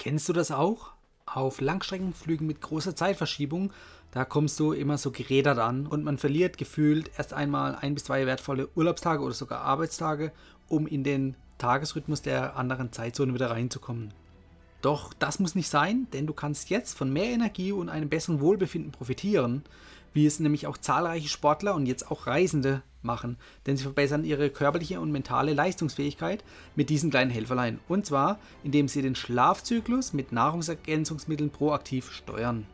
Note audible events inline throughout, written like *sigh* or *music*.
Kennst du das auch? Auf Langstreckenflügen mit großer Zeitverschiebung, da kommst du immer so gerädert an und man verliert gefühlt erst einmal ein bis zwei wertvolle Urlaubstage oder sogar Arbeitstage, um in den Tagesrhythmus der anderen Zeitzone wieder reinzukommen. Doch das muss nicht sein, denn du kannst jetzt von mehr Energie und einem besseren Wohlbefinden profitieren, wie es nämlich auch zahlreiche Sportler und jetzt auch Reisende machen, denn sie verbessern ihre körperliche und mentale Leistungsfähigkeit mit diesen kleinen Helferlein. Und zwar, indem sie den Schlafzyklus mit Nahrungsergänzungsmitteln proaktiv steuern.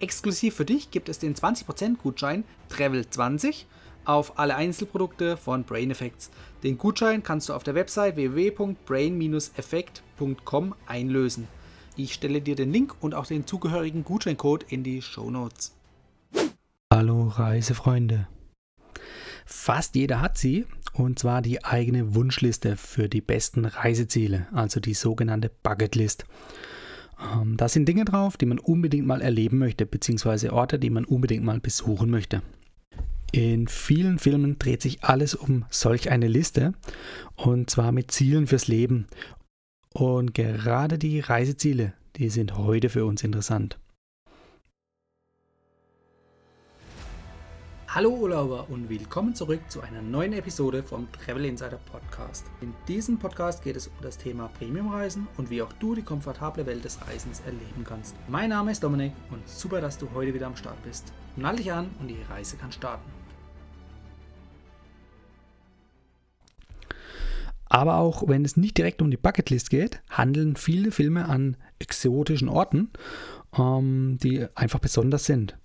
Exklusiv für dich gibt es den 20% Gutschein Travel20 auf alle Einzelprodukte von Brain Effects. Den Gutschein kannst du auf der Website www.brain-effect.com einlösen. Ich stelle dir den Link und auch den zugehörigen Gutscheincode in die Show Notes. Hallo Reisefreunde. Fast jeder hat sie, und zwar die eigene Wunschliste für die besten Reiseziele, also die sogenannte Bucketlist. Ähm, da sind Dinge drauf, die man unbedingt mal erleben möchte, beziehungsweise Orte, die man unbedingt mal besuchen möchte. In vielen Filmen dreht sich alles um solch eine Liste und zwar mit Zielen fürs Leben. Und gerade die Reiseziele, die sind heute für uns interessant. Hallo Urlauber und willkommen zurück zu einer neuen Episode vom Travel Insider Podcast. In diesem Podcast geht es um das Thema Premiumreisen und wie auch du die komfortable Welt des Reisens erleben kannst. Mein Name ist Dominik und super, dass du heute wieder am Start bist. Nall dich an und die Reise kann starten. Aber auch wenn es nicht direkt um die Bucketlist geht, handeln viele Filme an exotischen Orten, ähm, die einfach besonders sind.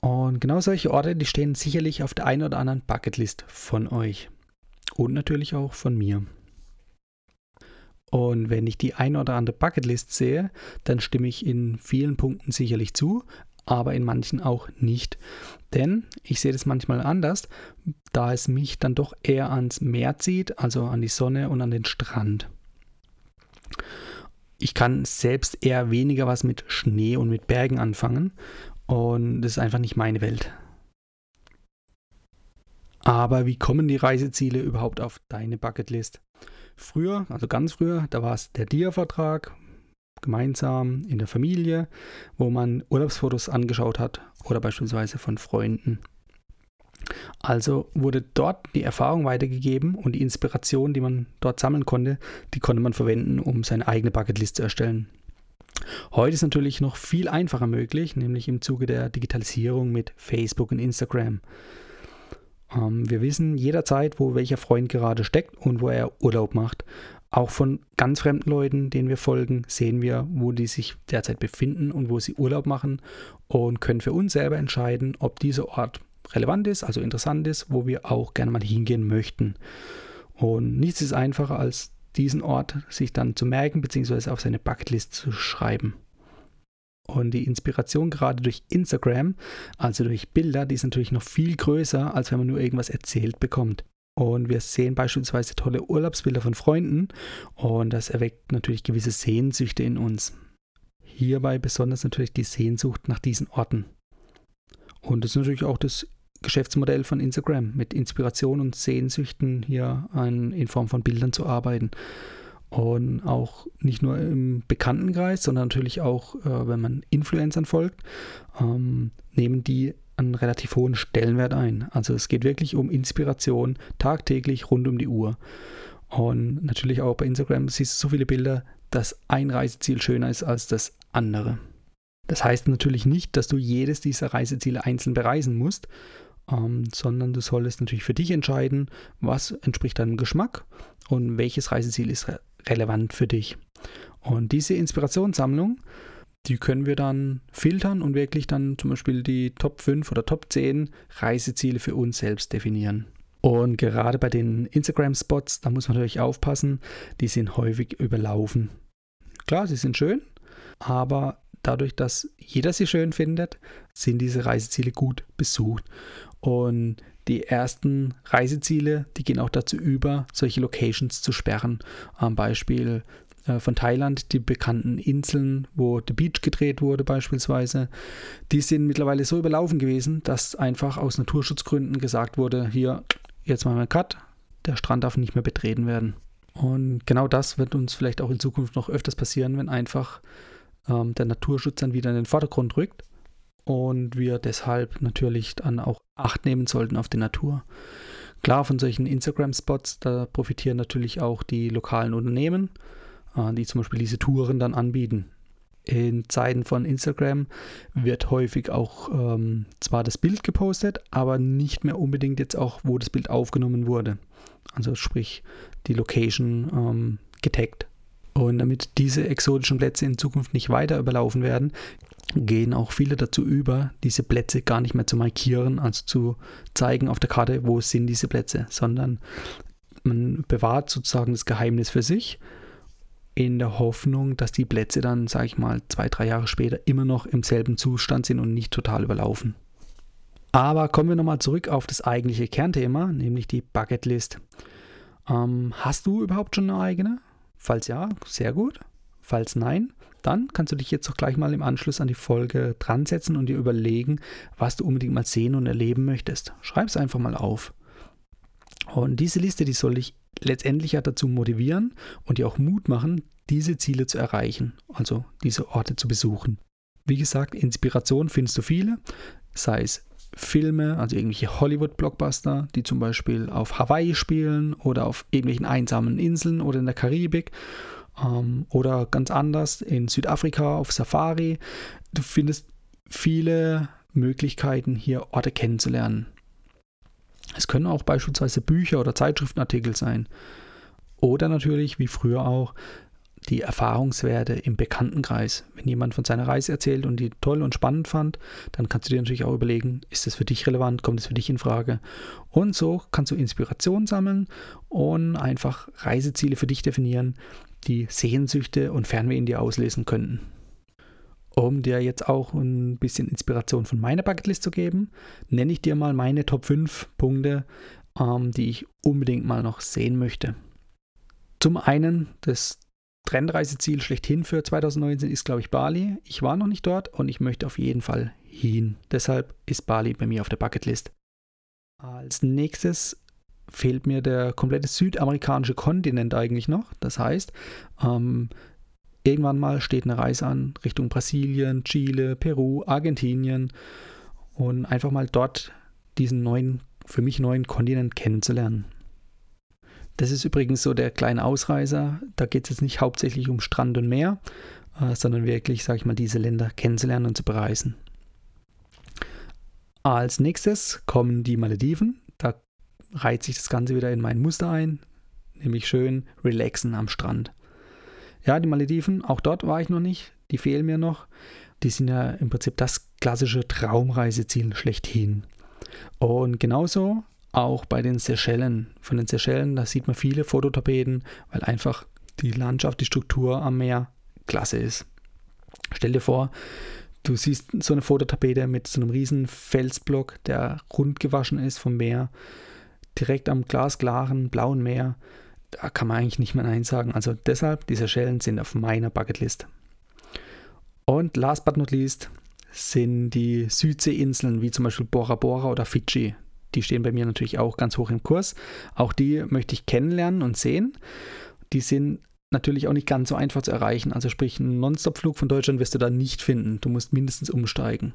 Und genau solche Orte, die stehen sicherlich auf der einen oder anderen Bucketlist von euch. Und natürlich auch von mir. Und wenn ich die ein oder andere Bucketlist sehe, dann stimme ich in vielen Punkten sicherlich zu, aber in manchen auch nicht. Denn ich sehe das manchmal anders, da es mich dann doch eher ans Meer zieht, also an die Sonne und an den Strand. Ich kann selbst eher weniger was mit Schnee und mit Bergen anfangen und das ist einfach nicht meine Welt. Aber wie kommen die Reiseziele überhaupt auf deine Bucketlist? Früher, also ganz früher, da war es der Dia-Vertrag, gemeinsam in der Familie, wo man Urlaubsfotos angeschaut hat oder beispielsweise von Freunden. Also wurde dort die Erfahrung weitergegeben und die Inspiration, die man dort sammeln konnte, die konnte man verwenden, um seine eigene Bucketlist zu erstellen. Heute ist natürlich noch viel einfacher möglich, nämlich im Zuge der Digitalisierung mit Facebook und Instagram. Ähm, wir wissen jederzeit, wo welcher Freund gerade steckt und wo er Urlaub macht. Auch von ganz fremden Leuten, denen wir folgen, sehen wir, wo die sich derzeit befinden und wo sie Urlaub machen und können für uns selber entscheiden, ob dieser Ort relevant ist, also interessant ist, wo wir auch gerne mal hingehen möchten. Und nichts ist einfacher als diesen Ort sich dann zu merken bzw. auf seine Bucketlist zu schreiben. Und die Inspiration gerade durch Instagram, also durch Bilder, die ist natürlich noch viel größer, als wenn man nur irgendwas erzählt bekommt. Und wir sehen beispielsweise tolle Urlaubsbilder von Freunden und das erweckt natürlich gewisse Sehnsüchte in uns. Hierbei besonders natürlich die Sehnsucht nach diesen Orten. Und das ist natürlich auch das Geschäftsmodell von Instagram, mit Inspiration und Sehnsüchten hier an, in Form von Bildern zu arbeiten. Und auch nicht nur im Bekanntenkreis, sondern natürlich auch, äh, wenn man Influencern folgt, ähm, nehmen die einen relativ hohen Stellenwert ein. Also es geht wirklich um Inspiration tagtäglich rund um die Uhr. Und natürlich auch bei Instagram siehst du so viele Bilder, dass ein Reiseziel schöner ist als das andere. Das heißt natürlich nicht, dass du jedes dieser Reiseziele einzeln bereisen musst, ähm, sondern du solltest natürlich für dich entscheiden, was entspricht deinem Geschmack und welches Reiseziel ist re relevant für dich. Und diese Inspirationssammlung, die können wir dann filtern und wirklich dann zum Beispiel die Top 5 oder Top 10 Reiseziele für uns selbst definieren. Und gerade bei den Instagram-Spots, da muss man natürlich aufpassen, die sind häufig überlaufen. Klar, sie sind schön, aber dadurch, dass jeder sie schön findet, sind diese Reiseziele gut besucht. Und die ersten Reiseziele, die gehen auch dazu über, solche Locations zu sperren. Am Beispiel äh, von Thailand, die bekannten Inseln, wo The Beach gedreht wurde beispielsweise, die sind mittlerweile so überlaufen gewesen, dass einfach aus Naturschutzgründen gesagt wurde, hier, jetzt machen wir einen Cut, der Strand darf nicht mehr betreten werden. Und genau das wird uns vielleicht auch in Zukunft noch öfters passieren, wenn einfach ähm, der Naturschutz dann wieder in den Vordergrund rückt und wir deshalb natürlich dann auch Acht nehmen sollten auf die Natur. Klar, von solchen Instagram-Spots, da profitieren natürlich auch die lokalen Unternehmen, äh, die zum Beispiel diese Touren dann anbieten. In Zeiten von Instagram wird häufig auch ähm, zwar das Bild gepostet, aber nicht mehr unbedingt jetzt auch, wo das Bild aufgenommen wurde. Also sprich die Location ähm, getaggt. Und damit diese exotischen Plätze in Zukunft nicht weiter überlaufen werden, gehen auch viele dazu über, diese Plätze gar nicht mehr zu markieren, also zu zeigen auf der Karte, wo sind diese Plätze, sondern man bewahrt sozusagen das Geheimnis für sich in der Hoffnung, dass die Plätze dann, sage ich mal, zwei, drei Jahre später immer noch im selben Zustand sind und nicht total überlaufen. Aber kommen wir nochmal zurück auf das eigentliche Kernthema, nämlich die Bucketlist. Ähm, hast du überhaupt schon eine eigene? Falls ja, sehr gut. Falls nein, dann kannst du dich jetzt doch gleich mal im Anschluss an die Folge dran setzen und dir überlegen, was du unbedingt mal sehen und erleben möchtest. Schreib es einfach mal auf. Und diese Liste, die soll dich letztendlich ja dazu motivieren und dir auch Mut machen, diese Ziele zu erreichen, also diese Orte zu besuchen. Wie gesagt, Inspiration findest du viele, sei es Filme, also irgendwelche Hollywood-Blockbuster, die zum Beispiel auf Hawaii spielen oder auf irgendwelchen einsamen Inseln oder in der Karibik ähm, oder ganz anders in Südafrika auf Safari. Du findest viele Möglichkeiten, hier Orte kennenzulernen. Es können auch beispielsweise Bücher oder Zeitschriftenartikel sein. Oder natürlich, wie früher auch, die Erfahrungswerte im Bekanntenkreis. Wenn jemand von seiner Reise erzählt und die toll und spannend fand, dann kannst du dir natürlich auch überlegen, ist das für dich relevant, kommt es für dich in Frage? Und so kannst du Inspiration sammeln und einfach Reiseziele für dich definieren, die Sehnsüchte und Fernweh in dir auslesen könnten. Um dir jetzt auch ein bisschen Inspiration von meiner Bucketlist zu geben, nenne ich dir mal meine Top 5 Punkte, ähm, die ich unbedingt mal noch sehen möchte. Zum einen, das Trendreiseziel schlechthin für 2019 ist, glaube ich, Bali. Ich war noch nicht dort und ich möchte auf jeden Fall hin. Deshalb ist Bali bei mir auf der Bucketlist. Als nächstes fehlt mir der komplette südamerikanische Kontinent eigentlich noch. Das heißt, ähm, irgendwann mal steht eine Reise an Richtung Brasilien, Chile, Peru, Argentinien und einfach mal dort diesen neuen, für mich neuen Kontinent kennenzulernen. Das ist übrigens so der kleine Ausreißer. Da geht es jetzt nicht hauptsächlich um Strand und Meer, äh, sondern wirklich, sage ich mal, diese Länder kennenzulernen und zu bereisen. Als nächstes kommen die Malediven. Reiht sich das Ganze wieder in mein Muster ein, nämlich schön relaxen am Strand. Ja, die Malediven, auch dort war ich noch nicht, die fehlen mir noch. Die sind ja im Prinzip das klassische Traumreiseziel schlechthin. Und genauso auch bei den Seychellen. Von den Seychellen, da sieht man viele Fototapeten, weil einfach die Landschaft, die Struktur am Meer klasse ist. Stell dir vor, du siehst so eine Fototapete mit so einem riesen Felsblock, der rund gewaschen ist vom Meer direkt am glasklaren blauen Meer. Da kann man eigentlich nicht mehr Nein sagen. Also deshalb, diese Schellen sind auf meiner Bucketlist. Und last but not least sind die Südseeinseln, wie zum Beispiel Bora Bora oder Fidschi. Die stehen bei mir natürlich auch ganz hoch im Kurs. Auch die möchte ich kennenlernen und sehen. Die sind natürlich auch nicht ganz so einfach zu erreichen. Also sprich, einen Nonstop-Flug von Deutschland wirst du da nicht finden. Du musst mindestens umsteigen.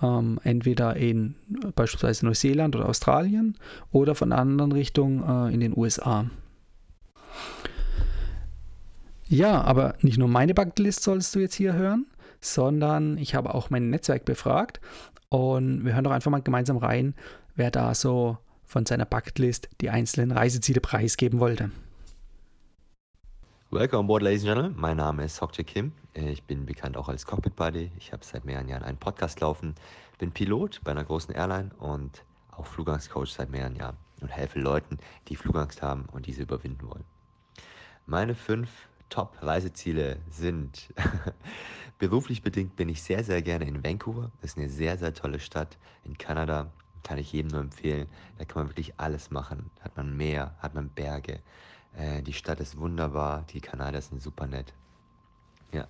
Ähm, entweder in beispielsweise Neuseeland oder Australien oder von der anderen Richtung äh, in den USA. Ja, aber nicht nur meine Bucketlist sollst du jetzt hier hören, sondern ich habe auch mein Netzwerk befragt und wir hören doch einfach mal gemeinsam rein, wer da so von seiner Bucketlist die einzelnen Reiseziele preisgeben wollte. Welcome on board, ladies and gentlemen. Mein Name ist Hokje Kim. Ich bin bekannt auch als Cockpit Buddy. Ich habe seit mehreren Jahren einen Podcast laufen, bin Pilot bei einer großen Airline und auch Flugangstcoach seit mehreren Jahren und helfe Leuten, die Flugangst haben und diese überwinden wollen. Meine fünf Top-Reiseziele sind *laughs* beruflich bedingt bin ich sehr, sehr gerne in Vancouver. Das ist eine sehr, sehr tolle Stadt in Kanada. Kann ich jedem nur empfehlen. Da kann man wirklich alles machen. Hat man Meer, hat man Berge, äh, die Stadt ist wunderbar, die Kanadier sind super nett. Ja.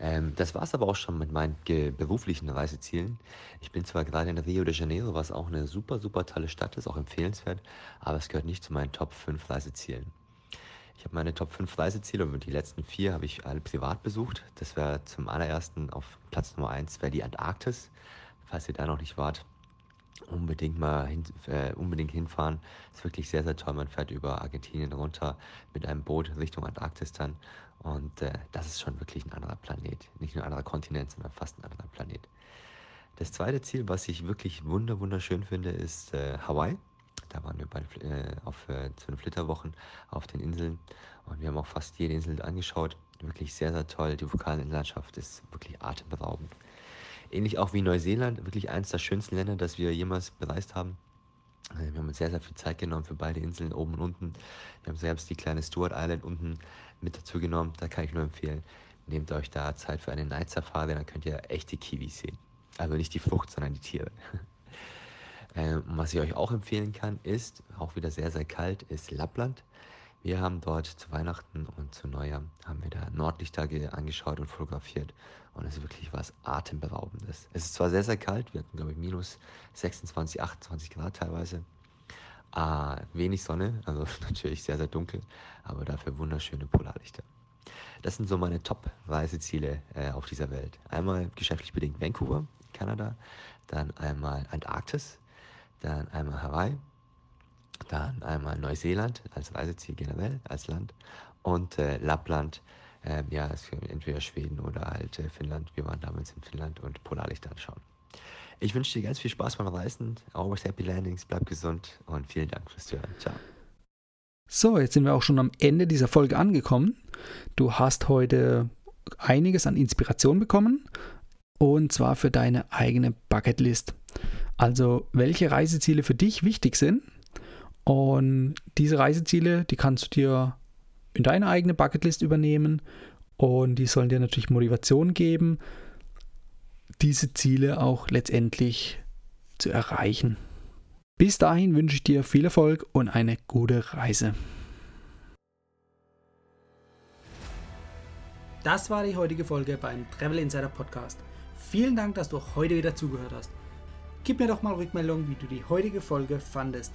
Ähm, das war es aber auch schon mit meinen beruflichen Reisezielen. Ich bin zwar gerade in Rio de Janeiro, was auch eine super, super tolle Stadt ist, auch empfehlenswert, aber es gehört nicht zu meinen Top 5 Reisezielen. Ich habe meine Top 5 Reiseziele und die letzten vier habe ich alle privat besucht. Das wäre zum allerersten auf Platz Nummer 1 wäre die Antarktis. Falls ihr da noch nicht wart, unbedingt mal hin, äh, unbedingt hinfahren. Ist wirklich sehr, sehr toll. Man fährt über Argentinien runter mit einem Boot Richtung Antarktis dann. Und äh, das ist schon wirklich ein anderer Planet. Nicht nur ein anderer Kontinent, sondern fast ein anderer Planet. Das zweite Ziel, was ich wirklich wunder wunderschön finde, ist äh, Hawaii. Da waren wir bei, äh, auf, äh, zu den Flitterwochen auf den Inseln und wir haben auch fast jede Insel angeschaut. Wirklich sehr, sehr toll. Die Vulkanlandschaft ist wirklich atemberaubend. Ähnlich auch wie Neuseeland, wirklich eines der schönsten Länder, das wir jemals bereist haben. Äh, wir haben uns sehr, sehr viel Zeit genommen für beide Inseln, oben und unten. Wir haben selbst die kleine Stewart Island unten mit dazu genommen. Da kann ich nur empfehlen, nehmt euch da Zeit für eine Night Safari, dann könnt ihr echte Kiwis sehen. Also nicht die Frucht, sondern die Tiere. *laughs* Ähm, was ich euch auch empfehlen kann, ist, auch wieder sehr, sehr kalt, ist Lappland. Wir haben dort zu Weihnachten und zu Neujahr haben wir da Nordlichter angeschaut und fotografiert und es ist wirklich was atemberaubendes. Es ist zwar sehr, sehr kalt, wir hatten glaube ich minus 26, 28 Grad teilweise, äh, wenig Sonne, also *laughs* natürlich sehr, sehr dunkel, aber dafür wunderschöne Polarlichter. Das sind so meine Top-Reiseziele äh, auf dieser Welt. Einmal geschäftlich bedingt Vancouver, Kanada, dann einmal Antarktis, dann einmal Hawaii dann einmal Neuseeland als Reiseziel generell, als Land. Und äh, Lappland, äh, ja, entweder Schweden oder halt äh, Finnland. Wir waren damals in Finnland und Polarlichter anschauen. Ich wünsche dir ganz viel Spaß beim Reisen. Always happy landings, bleib gesund und vielen Dank fürs Zuhören. Ciao. So, jetzt sind wir auch schon am Ende dieser Folge angekommen. Du hast heute einiges an Inspiration bekommen und zwar für deine eigene Bucketlist. Also, welche Reiseziele für dich wichtig sind und diese Reiseziele, die kannst du dir in deine eigene Bucketlist übernehmen und die sollen dir natürlich Motivation geben, diese Ziele auch letztendlich zu erreichen. Bis dahin wünsche ich dir viel Erfolg und eine gute Reise. Das war die heutige Folge beim Travel Insider Podcast. Vielen Dank, dass du heute wieder zugehört hast. Gib mir doch mal Rückmeldung, wie du die heutige Folge fandest.